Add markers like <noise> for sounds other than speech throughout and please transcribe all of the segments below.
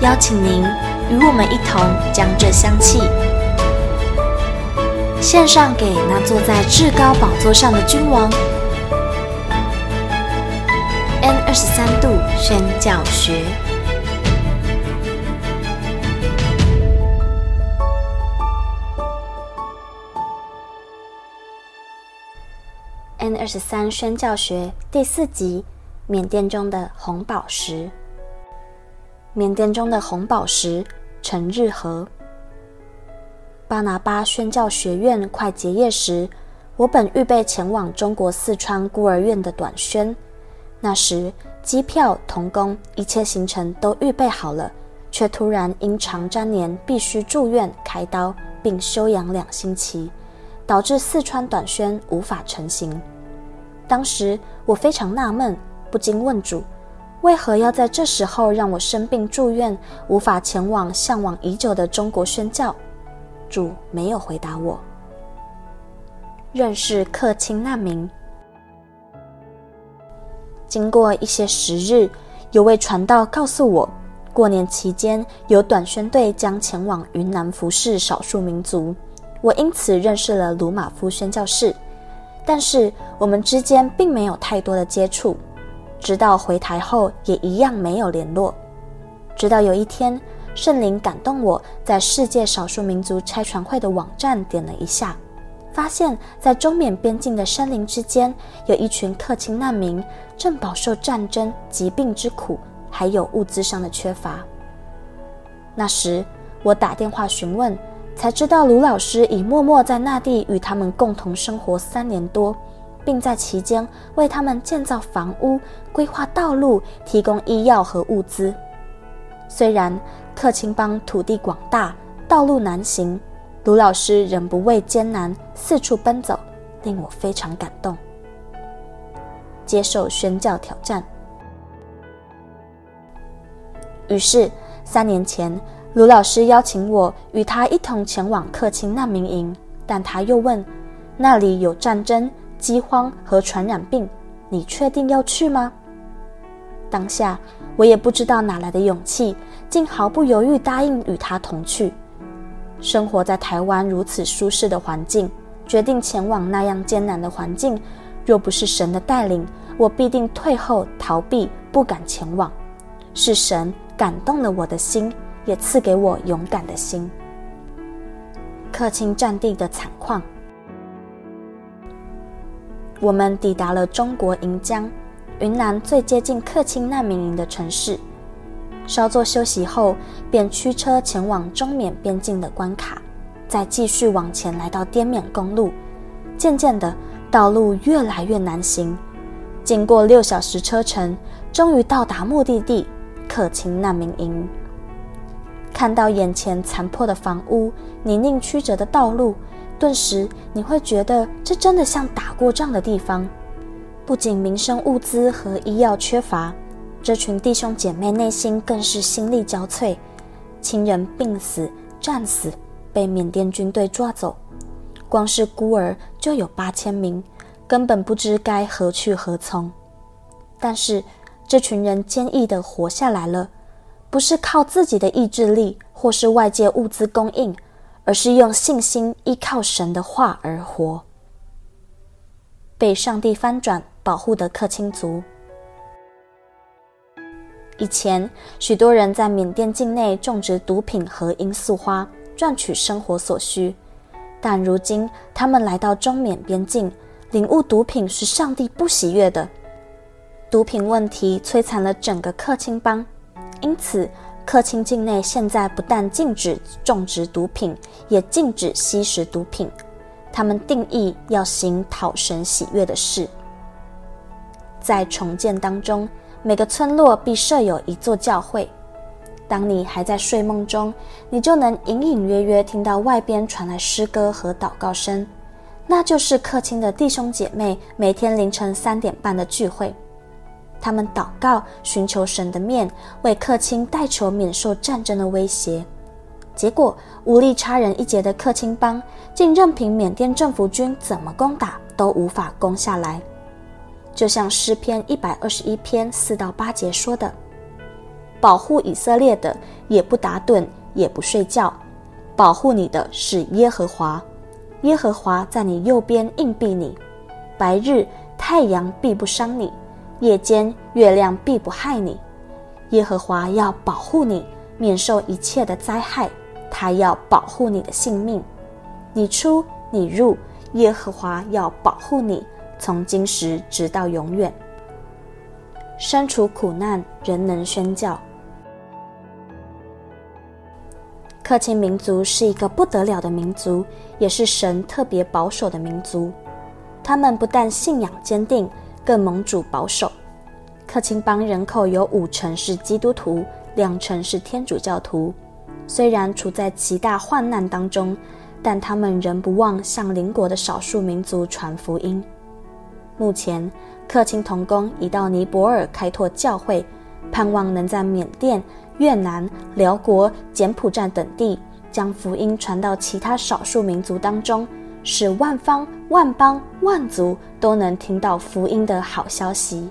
邀请您与我们一同将这香气献上给那坐在至高宝座上的君王。N 二十三度宣教学。N 二十三宣教学第四集：缅甸中的红宝石。缅甸中的红宝石，陈日和。巴拿巴宣教学院快结业时，我本预备前往中国四川孤儿院的短宣。那时机票、童工一切行程都预备好了，却突然因肠粘连必须住院开刀，并休养两星期，导致四川短宣无法成行。当时我非常纳闷，不禁问主。为何要在这时候让我生病住院，无法前往向往已久的中国宣教？主没有回答我。认识客卿难民。经过一些时日，有位传道告诉我，过年期间有短宣队将前往云南服侍少数民族，我因此认识了鲁玛夫宣教士，但是我们之间并没有太多的接触。直到回台后，也一样没有联络。直到有一天，圣灵感动我，在世界少数民族拆传会的网站点了一下，发现，在中缅边境的山林之间，有一群克钦难民正饱受战争、疾病之苦，还有物资上的缺乏。那时，我打电话询问，才知道卢老师已默默在那地与他们共同生活三年多。并在其间为他们建造房屋、规划道路、提供医药和物资。虽然克钦邦土地广大，道路难行，卢老师仍不畏艰难，四处奔走，令我非常感动。接受宣教挑战。于是三年前，卢老师邀请我与他一同前往克钦难民营，但他又问：“那里有战争？”饥荒和传染病，你确定要去吗？当下我也不知道哪来的勇气，竟毫不犹豫答应与他同去。生活在台湾如此舒适的环境，决定前往那样艰难的环境，若不是神的带领，我必定退后逃避，不敢前往。是神感动了我的心，也赐给我勇敢的心。客卿战地的惨况。我们抵达了中国盈江，云南最接近克钦难民营的城市。稍作休息后，便驱车前往中缅边境的关卡，再继续往前来到滇缅公路。渐渐的，道路越来越难行。经过六小时车程，终于到达目的地——克钦难民营。看到眼前残破的房屋、泥泞曲折的道路。顿时，你会觉得这真的像打过仗的地方。不仅民生物资和医药缺乏，这群弟兄姐妹内心更是心力交瘁。亲人病死、战死，被缅甸军队抓走，光是孤儿就有八千名，根本不知该何去何从。但是，这群人坚毅地活下来了，不是靠自己的意志力，或是外界物资供应。而是用信心依靠神的话而活，被上帝翻转保护的克钦族。以前，许多人在缅甸境内种植毒品和罂粟花，赚取生活所需。但如今，他们来到中缅边境，领悟毒品是上帝不喜悦的。毒品问题摧残了整个克钦邦，因此，克钦境内现在不但禁止种植毒品，也禁止吸食毒品。他们定义要行讨神喜悦的事。在重建当中，每个村落必设有一座教会。当你还在睡梦中，你就能隐隐约约听到外边传来诗歌和祷告声，那就是客卿的弟兄姐妹每天凌晨三点半的聚会。他们祷告，寻求神的面，为客卿代求免受战争的威胁。结果无力差人一截的客卿邦，竟任凭缅甸政府军怎么攻打，都无法攻下来。就像诗篇一百二十一篇四到八节说的：“保护以色列的，也不打盹，也不睡觉。保护你的是耶和华，耶和华在你右边荫庇你，白日太阳必不伤你。”夜间月亮必不害你，耶和华要保护你，免受一切的灾害。他要保护你的性命，你出你入，耶和华要保护你，从今时直到永远。身处苦难，仍能宣教。客卿民族是一个不得了的民族，也是神特别保守的民族。他们不但信仰坚定。更盟主保守，克钦邦人口有五成是基督徒，两成是天主教徒。虽然处在极大患难当中，但他们仍不忘向邻国的少数民族传福音。目前，克钦童工已到尼泊尔开拓教会，盼望能在缅甸、越南、寮国、柬埔寨等地，将福音传到其他少数民族当中。使万方万邦万族都能听到福音的好消息。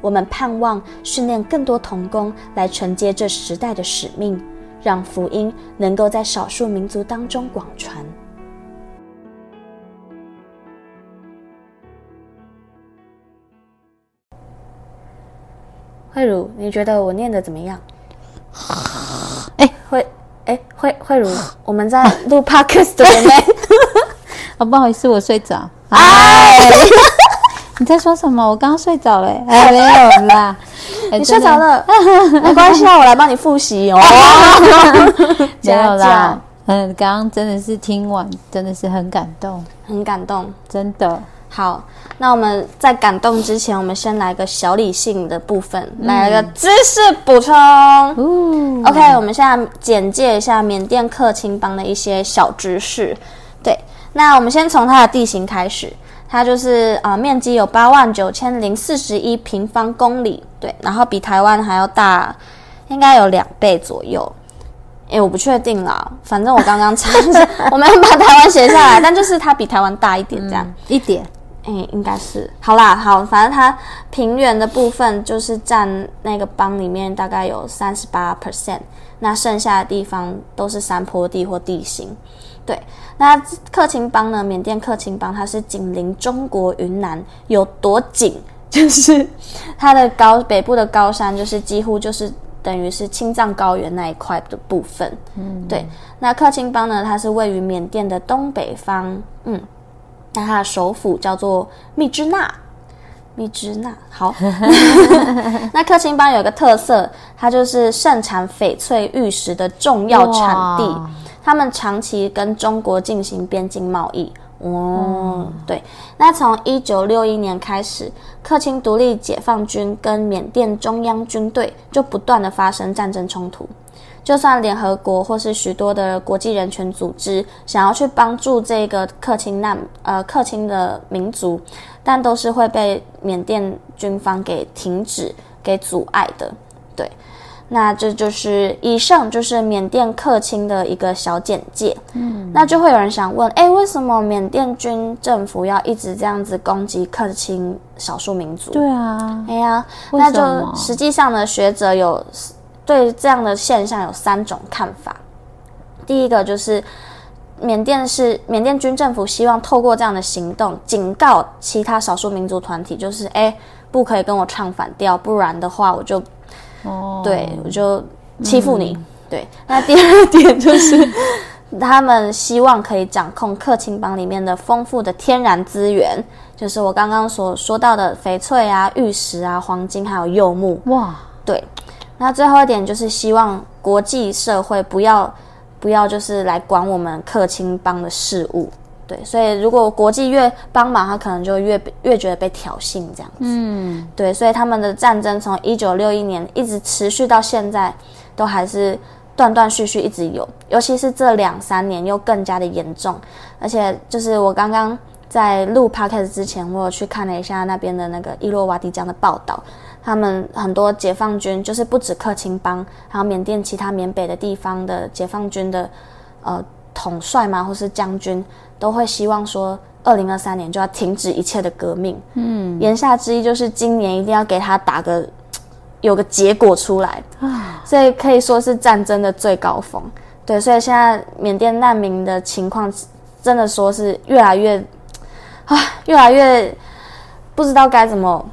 我们盼望训练更多童工来承接这时代的使命，让福音能够在少数民族当中广传。慧茹，你觉得我念的怎么样？<laughs> 哎，慧，哎，慧慧茹，我们在录 <laughs> podcast 对不对？哦，不好意思，我睡着。哎，<laughs> 你在说什么？我刚刚睡着了。哎，没有啦。<laughs> 你睡着了，<laughs> 没关系啊，我来帮你复习哦。没有啦。嗯，刚刚真的是听完，真的是很感动，很感动，真的。好，那我们在感动之前，我们先来个小理性的部分，来个知识补充。OK，我们现在简介一下缅甸客卿邦的一些小知识。对。那我们先从它的地形开始，它就是啊、呃，面积有八万九千零四十一平方公里，对，然后比台湾还要大，应该有两倍左右，诶，我不确定啦，反正我刚刚查，<laughs> 我没有把台湾写下来，但就是它比台湾大一点，这样、嗯、一点，诶，应该是，好啦，好，反正它平原的部分就是占那个邦里面大概有三十八 percent，那剩下的地方都是山坡地或地形。对，那克钦邦呢？缅甸克钦邦它是紧邻中国云南，有多紧？<laughs> 就是它的高北部的高山，就是几乎就是等于是青藏高原那一块的部分。嗯，对。那克钦邦呢？它是位于缅甸的东北方。嗯，那它的首府叫做密支那。密支那，好。<laughs> <laughs> 那克钦邦有一个特色，它就是盛产翡翠玉石的重要产地。他们长期跟中国进行边境贸易，哦，对。那从一九六一年开始，克钦独立解放军跟缅甸中央军队就不断的发生战争冲突。就算联合国或是许多的国际人权组织想要去帮助这个克钦难呃克钦的民族，但都是会被缅甸军方给停止、给阻碍的，对。那这就是以上就是缅甸客卿的一个小简介。嗯，那就会有人想问，哎，为什么缅甸军政府要一直这样子攻击客卿少数民族？对啊，哎呀，那就实际上呢，学者有对这样的现象有三种看法。第一个就是缅甸是缅甸军政府希望透过这样的行动警告其他少数民族团体，就是哎，不可以跟我唱反调，不然的话我就。哦，对，我就欺负你。嗯、对，那第二点就是，<laughs> 他们希望可以掌控客卿邦里面的丰富的天然资源，就是我刚刚所说到的翡翠啊、玉石啊、黄金还有柚木。哇，对。那最后一点就是希望国际社会不要不要就是来管我们客卿邦的事务。对，所以如果国际越帮忙，他可能就越越觉得被挑衅这样子。嗯，对，所以他们的战争从一九六一年一直持续到现在，都还是断断续续一直有，尤其是这两三年又更加的严重。而且就是我刚刚在录 podcast 之前，我有去看了一下那边的那个伊洛瓦底江的报道，他们很多解放军就是不止克钦邦，还有缅甸其他缅北的地方的解放军的呃统帅嘛，或是将军。都会希望说，二零二三年就要停止一切的革命。嗯，言下之意就是今年一定要给他打个 <tsk> 有个结果出来啊，所以可以说是战争的最高峰。对，所以现在缅甸难民的情况真的说是越来越啊，越来越不知道该怎么。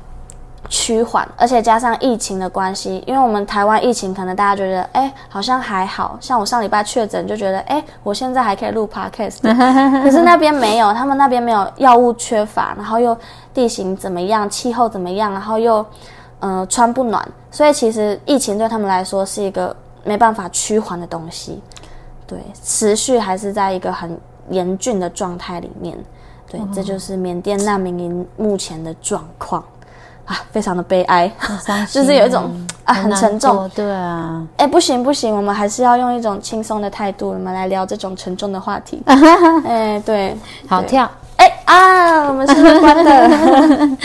趋缓，而且加上疫情的关系，因为我们台湾疫情可能大家觉得，哎，好像还好，像我上礼拜确诊就觉得，哎，我现在还可以录 <laughs> podcast，可是那边没有，他们那边没有药物缺乏，然后又地形怎么样，气候怎么样，然后又，呃，穿不暖，所以其实疫情对他们来说是一个没办法趋缓的东西，对，持续还是在一个很严峻的状态里面，对，这就是缅甸难民营目前的状况。啊，非常的悲哀，就是有一种啊很沉重，对啊，哎，不行不行，我们还是要用一种轻松的态度，我们来聊这种沉重的话题。<laughs> 哎，对，好跳，哎啊，我们是关的。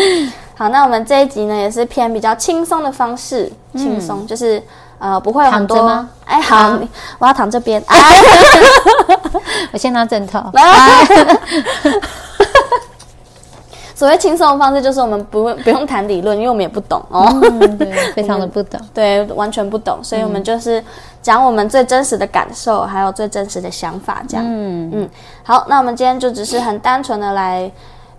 <laughs> 好，那我们这一集呢，也是偏比较轻松的方式，轻松就是呃不会有很多吗？哎，好，我要躺这边，<laughs> 我先拿枕头。所谓轻松的方式，就是我们不不用谈理论，因为我们也不懂哦，嗯、对，<laughs> 非常的不懂，对，完全不懂，所以我们就是讲我们最真实的感受，还有最真实的想法，这样。嗯。嗯，好，那我们今天就只是很单纯的来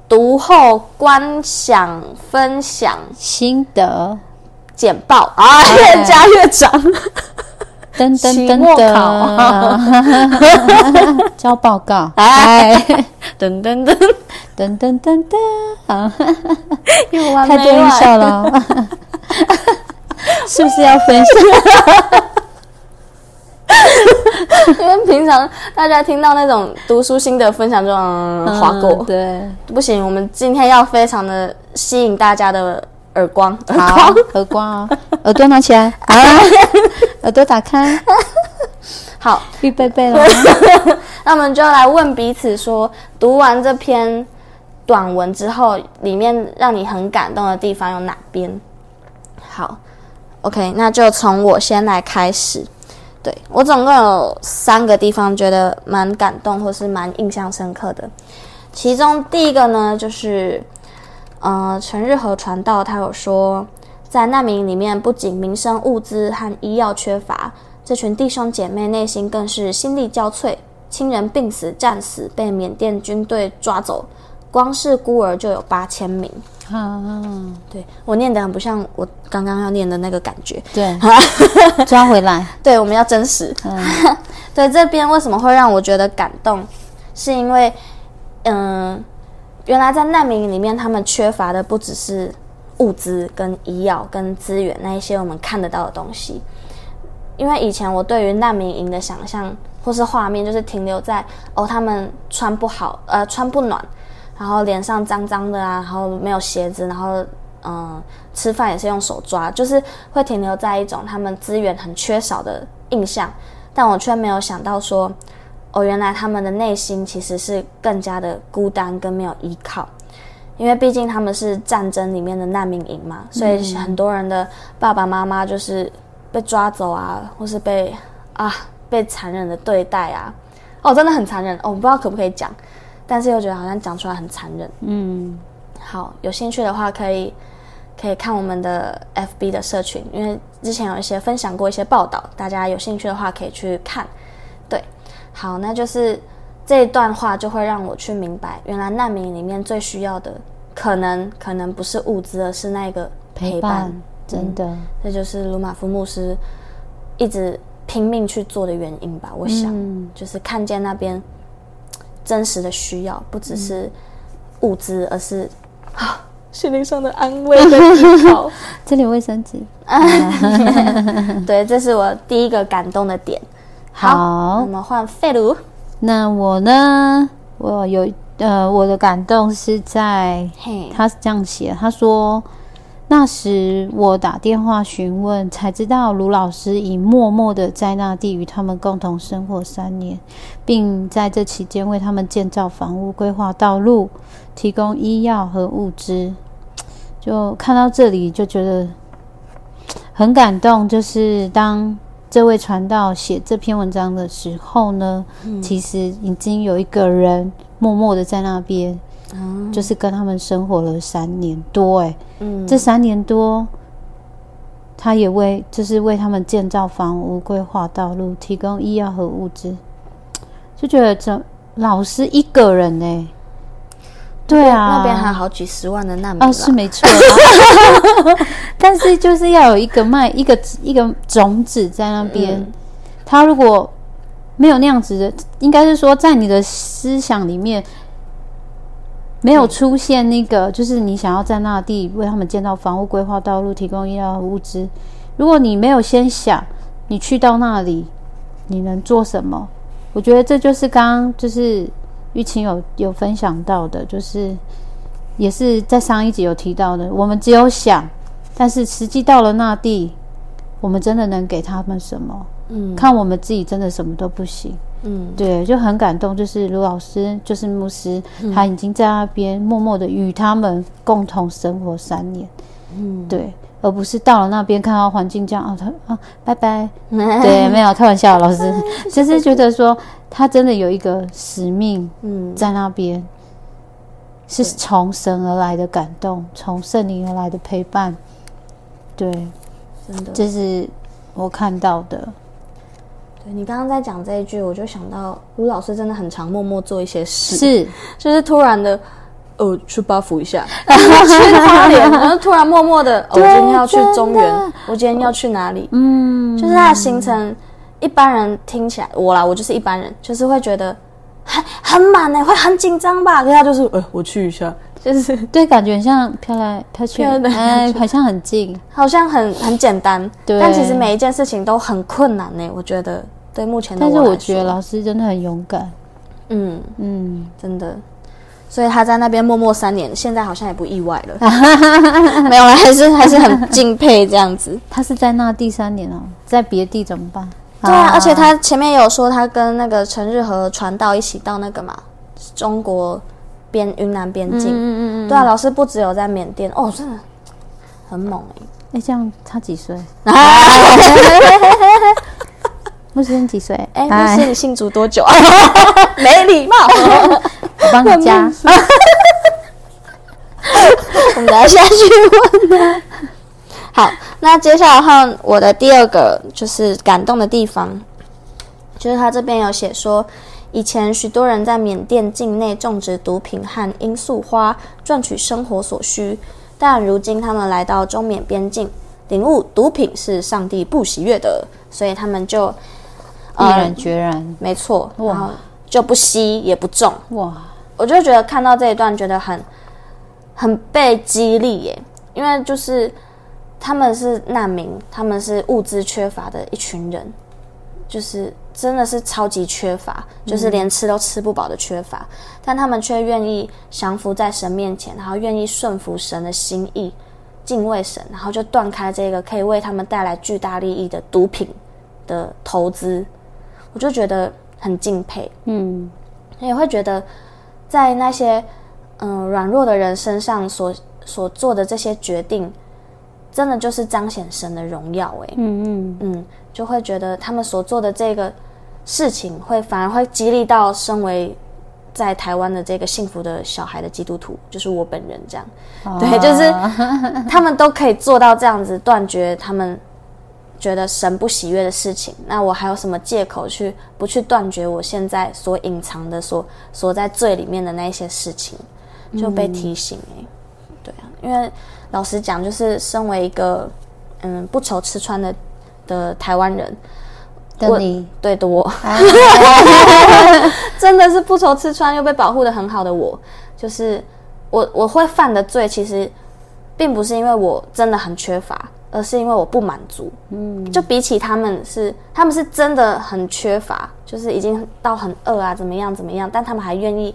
读后观想、分享心得、简报。啊，越加越长。噔噔噔噔，<laughs> <laughs> 交报告，哎，噔噔噔噔噔噔噔，啊，太多音效了，<laughs> 是不是要分享？<laughs> 因为平常大家听到那种读书心得分享就嗯划过，对，不行，我们今天要非常的吸引大家的。耳光，好，耳光。啊，耳朵拿起来，<laughs> 好，耳朵打开，好，预备备了。那我们就来问彼此说，读完这篇短文之后，里面让你很感动的地方有哪边？好，OK，那就从我先来开始。对，我总共有三个地方觉得蛮感动，或是蛮印象深刻的。其中第一个呢，就是。呃，陈日和传道他有说，在难民营里面，不仅民生物资和医药缺乏，这群弟兄姐妹内心更是心力交瘁，亲人病死、战死，被缅甸军队抓走，光是孤儿就有八千名。啊，对，我念的很不像我刚刚要念的那个感觉。对，<laughs> 抓回来。对，我们要真实。嗯，<laughs> 对，这边为什么会让我觉得感动？是因为，嗯、呃。原来在难民营里面，他们缺乏的不只是物资、跟医药、跟资源那一些我们看得到的东西。因为以前我对于难民营的想象或是画面，就是停留在哦，他们穿不好，呃，穿不暖，然后脸上脏脏的啊，然后没有鞋子，然后嗯、呃，吃饭也是用手抓，就是会停留在一种他们资源很缺少的印象。但我却没有想到说。哦，原来他们的内心其实是更加的孤单跟没有依靠，因为毕竟他们是战争里面的难民营嘛，所以很多人的爸爸妈妈就是被抓走啊，或是被啊被残忍的对待啊，哦，真的很残忍哦，我不知道可不可以讲，但是又觉得好像讲出来很残忍。嗯，好，有兴趣的话可以可以看我们的 FB 的社群，因为之前有一些分享过一些报道，大家有兴趣的话可以去看。对好，那就是这一段话就会让我去明白，原来难民里面最需要的，可能可能不是物资，而是那个陪伴。陪伴真的，嗯，这就是鲁马夫牧师一直拼命去做的原因吧？我想，嗯，就是看见那边真实的需要，不只是物资，嗯，而是啊 <gasps> 心灵上的安慰跟依靠。<laughs> 这里有卫生纸。<laughs> 对，这是我第一个感动的点。好，好，我们换废炉。那我呢？我有呃，我的感动是在，他是这样写，他说。那时我打电话询问，才知道卢老师已默默的在那地与他们共同生活三年，并在这期间为他们建造房屋、规划道路、提供医药和物资。就看到这里就觉得很感动。就是当这位传道写这篇文章的时候呢，嗯、其实已经有一个人默默的在那边。嗯、就是跟他们生活了三年多，哎，嗯，这三年多，他也为就是为他们建造房屋、规划道路、提供医药和物资，就觉得这老师一个人呢，对啊，那边还好几十万的难民啊，是没错，<laughs> 但是就是要有一个卖一个一个种子在那边，嗯、他如果没有那样子的，应该是说在你的思想里面。没有出现那个，就是你想要在那地为他们建造房屋、规划道路、提供医疗物资。如果你没有先想，你去到那里，你能做什么？我觉得这就是刚刚就是玉琴有有分享到的，就是也是在上一集有提到的。我们只有想，但是实际到了那地，我们真的能给他们什么？嗯，看我们自己真的什么都不行。嗯，对，就很感动。就是卢老师，就是牧师，嗯、他已经在那边默默的与他们共同生活三年。嗯，对，而不是到了那边看到环境这样啊，他啊，拜拜。<laughs> 对，没有开玩笑，老师，<laughs> 只是觉得说他真的有一个使命，嗯，在那边是从神而来的感动，从圣灵而来的陪伴。对，真的，这是我看到的。你刚刚在讲这一句，我就想到卢老师真的很常默默做一些事，是，就是突然的，哦，去八福一下，<laughs> 去花莲，然后突然默默的，哦，我今天要去中原，我今天要去哪里？嗯，就是他的行程，一般人听起来，我啦，我就是一般人，就是会觉得很很满呢，会很紧张吧？可是他就是，呃，我去一下。就是 <laughs> 对，感觉很像飘来飘去，哎，好像很近，好像很很简单，对。但其实每一件事情都很困难呢。我觉得，对目前的我，但是我觉得老师真的很勇敢，嗯嗯，真的。所以他在那边默默三年，现在好像也不意外了。<laughs> 没有了，还是还是很敬佩这样子。<laughs> 他是在那第三年哦，在别地怎么办？对啊，而且他前面有说他跟那个陈日和传道一起到那个嘛中国。边云南边境，嗯嗯嗯，对啊，老师不只有在缅甸哦，真的很猛哎！哎，这样他几岁？<laughs> 牧师你几岁？哎，牧师你信主多久啊？<laughs> 没礼貌，<laughs> 我帮你加。<laughs> 我们来下去问他。好，那接下来的话我的第二个就是感动的地方，就是他这边有写说。以前许多人在缅甸境内种植毒品和罂粟花，赚取生活所需。但如今他们来到中缅边境，领悟毒品是上帝不喜悦的，所以他们就毅然决然，没错，哇，就不吸也不种。哇，我就觉得看到这一段，觉得很很被激励耶，因为就是他们是难民，他们是物资缺乏的一群人，就是。真的是超级缺乏，就是连吃都吃不饱的缺乏，嗯、但他们却愿意降服在神面前，然后愿意顺服神的心意，敬畏神，然后就断开这个可以为他们带来巨大利益的毒品的投资，我就觉得很敬佩。嗯，也会觉得在那些嗯软弱的人身上所所做的这些决定，真的就是彰显神的荣耀。哎，嗯嗯嗯，就会觉得他们所做的这个。事情会反而会激励到身为在台湾的这个幸福的小孩的基督徒，就是我本人这样，哦、对，就是他们都可以做到这样子断绝他们觉得神不喜悦的事情。那我还有什么借口去不去断绝我现在所隐藏的、所所在罪里面的那些事情？就被提醒哎、欸，嗯、对啊，因为老实讲，就是身为一个嗯不愁吃穿的的台湾人。的你对的我，<laughs> 真的是不愁吃穿又被保护的很好的我，就是我我会犯的罪，其实并不是因为我真的很缺乏，而是因为我不满足。嗯，就比起他们是，他们是真的很缺乏，就是已经到很饿啊，怎么样怎么样，但他们还愿意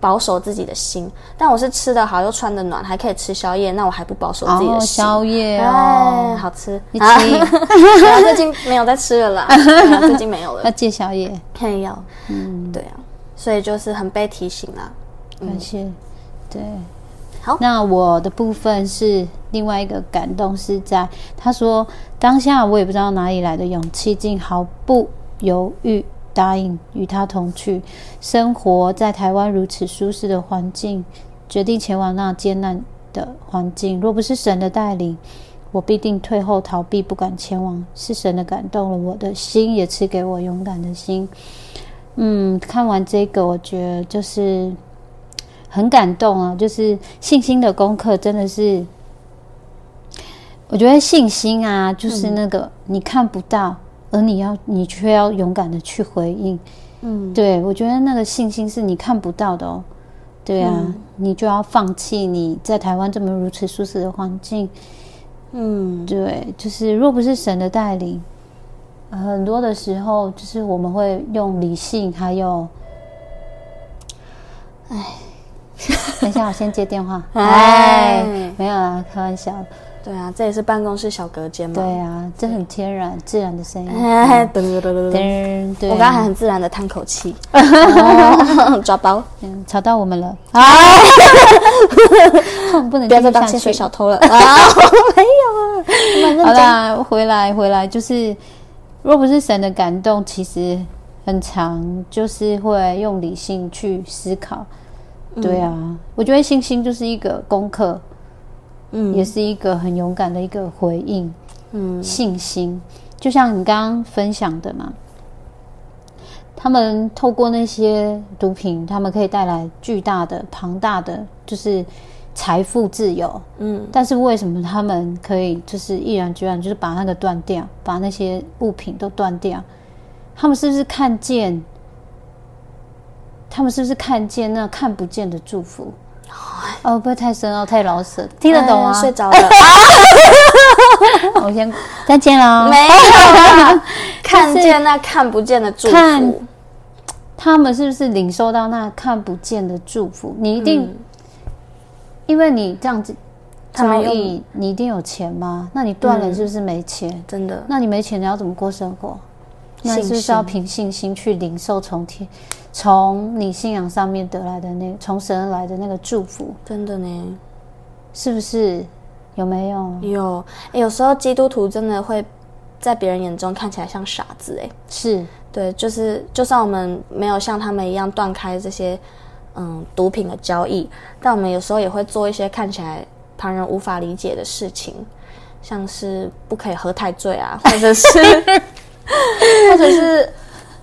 保守自己的心。但我是吃得好又穿得暖，还可以吃宵夜，那我还不保守自己的心。哦、宵夜、哦，哎，好吃。你吃、<laughs> 啊？最近没有在吃了啦，<laughs> 最近没有了。要戒宵夜，偏要。嗯，对啊，所以就是很被提醒啦。感谢。对。那我的部分是另外一个感动，是在他说当下我也不知道哪里来的勇气，竟毫不犹豫答应与他同去，生活在台湾如此舒适的环境，决定前往那艰难的环境。若不是神的带领，我必定退后逃避，不敢前往。是神的感动了我的心，也赐给我勇敢的心。嗯，看完这个，我觉得就是。很感动啊！就是信心的功课，真的是，我觉得信心啊，就是那个你看不到，而你要，你却要勇敢的去回应。嗯，对，我觉得那个信心是你看不到的哦。对啊，嗯，你就要放弃你在台湾这么如此舒适的环境。嗯，对，就是若不是神的带领，很多的时候就是我们会用理性，还有，哎。等一下，我先接电话。<laughs> 哎，没有啦，开玩笑。对啊，这也是办公室小隔间嘛。对啊，这很天然、自然的声音。噔噔噔噔噔。我刚刚还很自然的叹口气。<laughs> 抓包，吵到我们了。啊！<laughs> 不能不要再当薪水小偷了啊！没有啊。好啦，回来回来，就是若不是神的感动，其实很常就是会用理性去思考。对啊，嗯、我觉得信心就是一个功课，嗯，也是一个很勇敢的一个回应，嗯，信心。就像你刚刚分享的嘛，他们透过那些毒品，他们可以带来巨大的、庞大的，就是财富自由，嗯，但是为什么他们可以就是毅然决然，就是把那个断掉，把那些物品都断掉？他们是不是看见？他们是不是看见那看不见的祝福？哦，不会太深哦，太老舍，听得懂吗？睡着了。<laughs> 我先再见了。没有 <laughs> 看见那看不见的祝福。看他们是不是领受到那看不见的祝福？你一定，嗯、因为你这样子交易，你一定有钱吗？那你断了是不是没钱？嗯、真的？那你没钱，你要怎么过生活？那是不是要凭信心去领受从天？从你信仰上面得来的那从神而来的那个祝福，真的呢？是不是？有没有？有。欸，有时候基督徒真的会在别人眼中看起来像傻子，哎，是对，就是就算我们没有像他们一样断开这些嗯毒品的交易，但我们有时候也会做一些看起来旁人无法理解的事情，像是不可以喝太醉啊，或者是 <laughs> 或者是。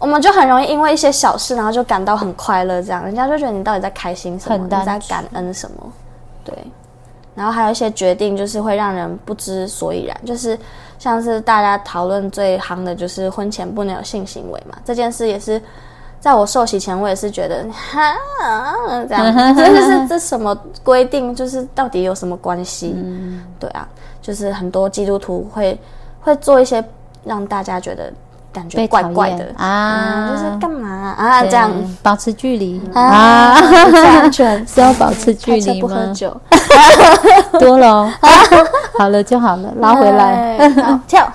我们就很容易因为一些小事，然后就感到很快乐，这样人家就觉得你到底在开心什么？你在感恩什么？对。然后还有一些决定，就是会让人不知所以然，就是像是大家讨论最夯的，就是婚前不能有性行为嘛。这件事也是在我受洗前，我也是觉得哈这样，<laughs> 真的是这什么规定？就是到底有什么关系？嗯，对啊，就是很多基督徒会会做一些让大家觉得。感觉怪怪的。啊、嗯，就是干嘛啊，啊？这样。保持距离。啊，啊。安全。是要保持距离吗？不喝酒，<laughs> <laughs> 多了、哦，<laughs> 好了就好了，拉回来，跳。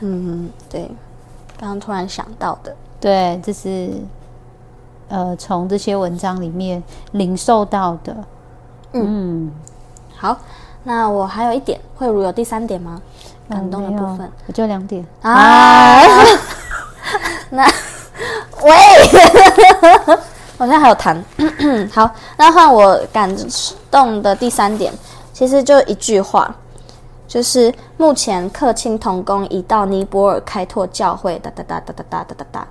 嗯，对，刚刚突然想到的，对，这是呃，从这些文章里面领受到的。嗯，嗯。好，那我还有一点，慧如有第三点吗？感动的部分，我就两点啊。啊 <laughs> 那 <laughs> 喂，<laughs> 我现在还有痰。<clears throat> 好，那换我感动的第三点，其实就一句话，就是目前克卿同工已到尼泊尔开拓教会。哒哒哒哒哒哒哒哒哒。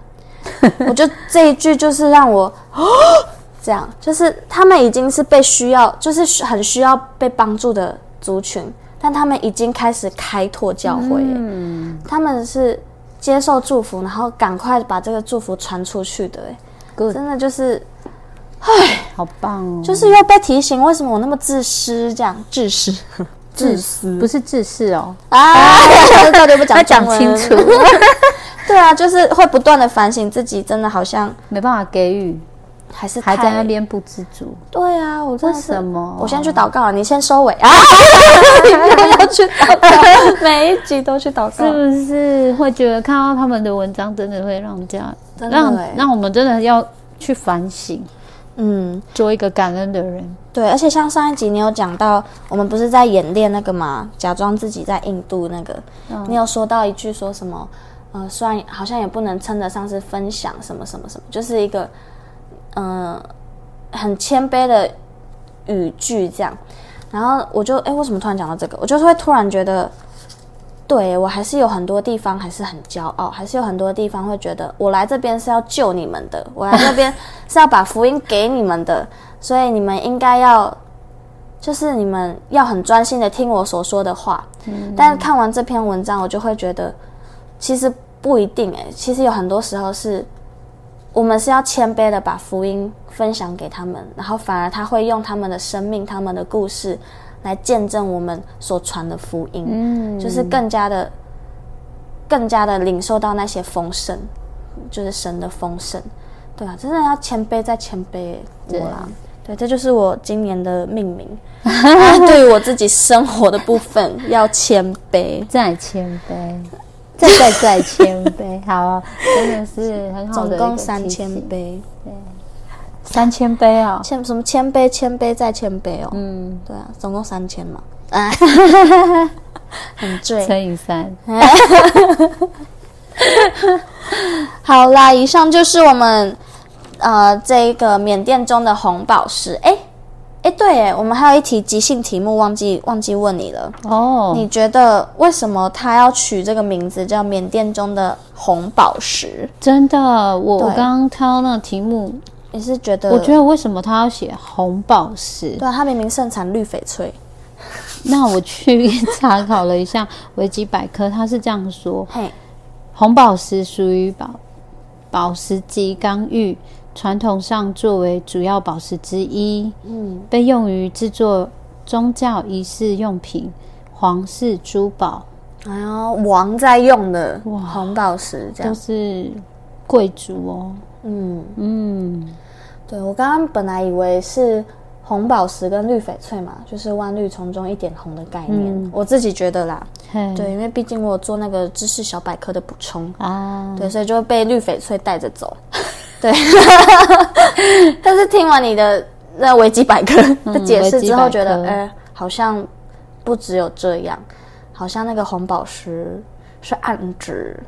我觉得这一句就是让我哦 <gasps> 这样，就是他们已经是被需要，就是很需要被帮助的族群。但他们已经开始开拓教会，嗯，他们是接受祝福，然后赶快把这个祝福传出去的，真的就是，唉，好棒哦！就是又被提醒，为什么我那么自私，这样自私，自私，不是自私哦。啊，到底不讲讲清楚？<laughs> 对啊，就是会不断的反省自己，真的好像没办法给予。还是还在那边不知足。对啊，我为什么？我先去祷告了，你先收尾啊！你要去祷告，每一集都去祷告，是不是？会觉得看到他们的文章，真的会让人家让让我们真的要去反省，嗯，做一个感恩的人。对，而且像上一集你有讲到，我们不是在演练那个嘛？假装自己在印度那个，嗯、你有说到一句说什么？呃，虽然好像也不能称得上是分享什么什么什么，就是一个。嗯、呃，很谦卑的语句这样，然后我就哎，为什么突然讲到这个？我就是会突然觉得，对，我还是有很多地方还是很骄傲，还是有很多地方会觉得，我来这边是要救你们的，我来这边是要把福音给你们的，所以你们应该要，就是你们要很专心的听我所说的话。嗯、但是看完这篇文章，我就会觉得，其实不一定哎，其实有很多时候是。我们是要谦卑的把福音分享给他们，然后反而他会用他们的生命、他们的故事来见证我们所传的福音，嗯，就是更加的、更加的领受到那些丰盛，就是神的丰盛，对啊，真的要谦卑再谦卑，对啦，对，这就是我今年的命名，<laughs> 对于我自己生活的部分要谦卑，再谦卑。再再再千杯，<laughs> 好，真的是很好的。总共三千杯，对，三千杯啊，谦什么千杯、千杯再千杯哦。嗯，对啊，总共三千嘛，哎，<laughs> 很醉，乘以三。<laughs> 好啦，以上就是我们呃这一个缅甸中的红宝石，哎。哎，对，哎，我们还有一题即兴题目，忘记忘记问你了。哦，oh. 你觉得为什么他要取这个名字叫缅甸中的红宝石？真的，我刚刚看到那个题目，你是觉得？我觉得为什么他要写红宝石？对，他明明盛产绿翡翠。<laughs> 那我去 <laughs> 查考了一下维基百科，他是这样说：嘿，红宝石属于宝宝石级刚玉。传统上作为主要宝石之一，嗯，被用于制作宗教仪式用品、皇室珠宝，哎呦，王在用的哇，红宝石这样。都是贵族哦，嗯。嗯，对，我刚刚本来以为是红宝石跟绿翡翠嘛，就是万绿丛中一点红的概念，嗯、我自己觉得啦，嘿。对，因为毕竟我有做那个知识小百科的补充。啊，对，所以就被绿翡翠带着走。对，<laughs> 但是听完你的那维基百科的解释之后，觉得哎、欸，好像不只有这样，好像那个红宝石是暗指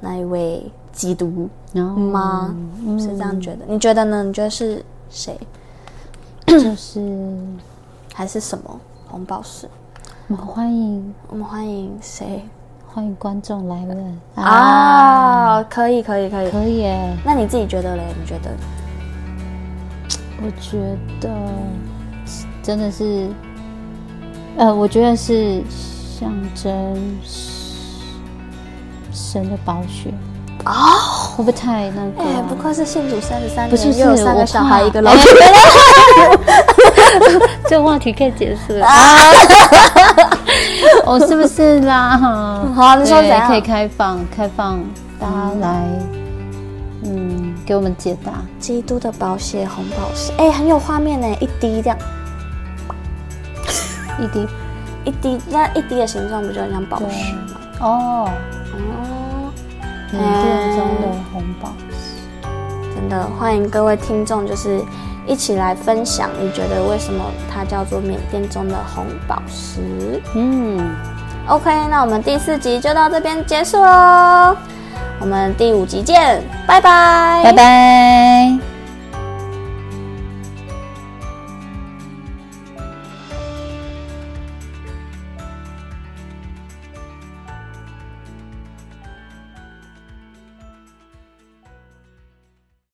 那一位基督吗？嗯、是这样觉得？你觉得呢？你觉得是谁？就是还是什么红宝石？我们欢迎，我们欢迎谁？欢迎观众来问啊！可以，可以，可以，可以耶。那你自己觉得嘞？你觉得？我觉得真的是，呃，我觉得是象征神的宝血啊！会不会太那个？哎，不愧是信主三十三年，不是又有三个小孩，一个老婆。<laughs> 这个话题可以结束了啊！<laughs> 哦，是不是啦？<laughs> 好，你说谁可以开放，开放大家来，嗯，给我们解答。基督的宝血红宝石，哎，很有画面呢，一滴这样，<laughs> 一滴，一滴，那一滴的形状不就很像宝石吗？哦，哦，缅甸中的红宝石，真的欢迎各位听众，就是。一起来分享，你觉得为什么它叫做缅甸中的红宝石？嗯，OK，那我们第四集就到这边结束喽，我们第五集见，拜拜，拜拜。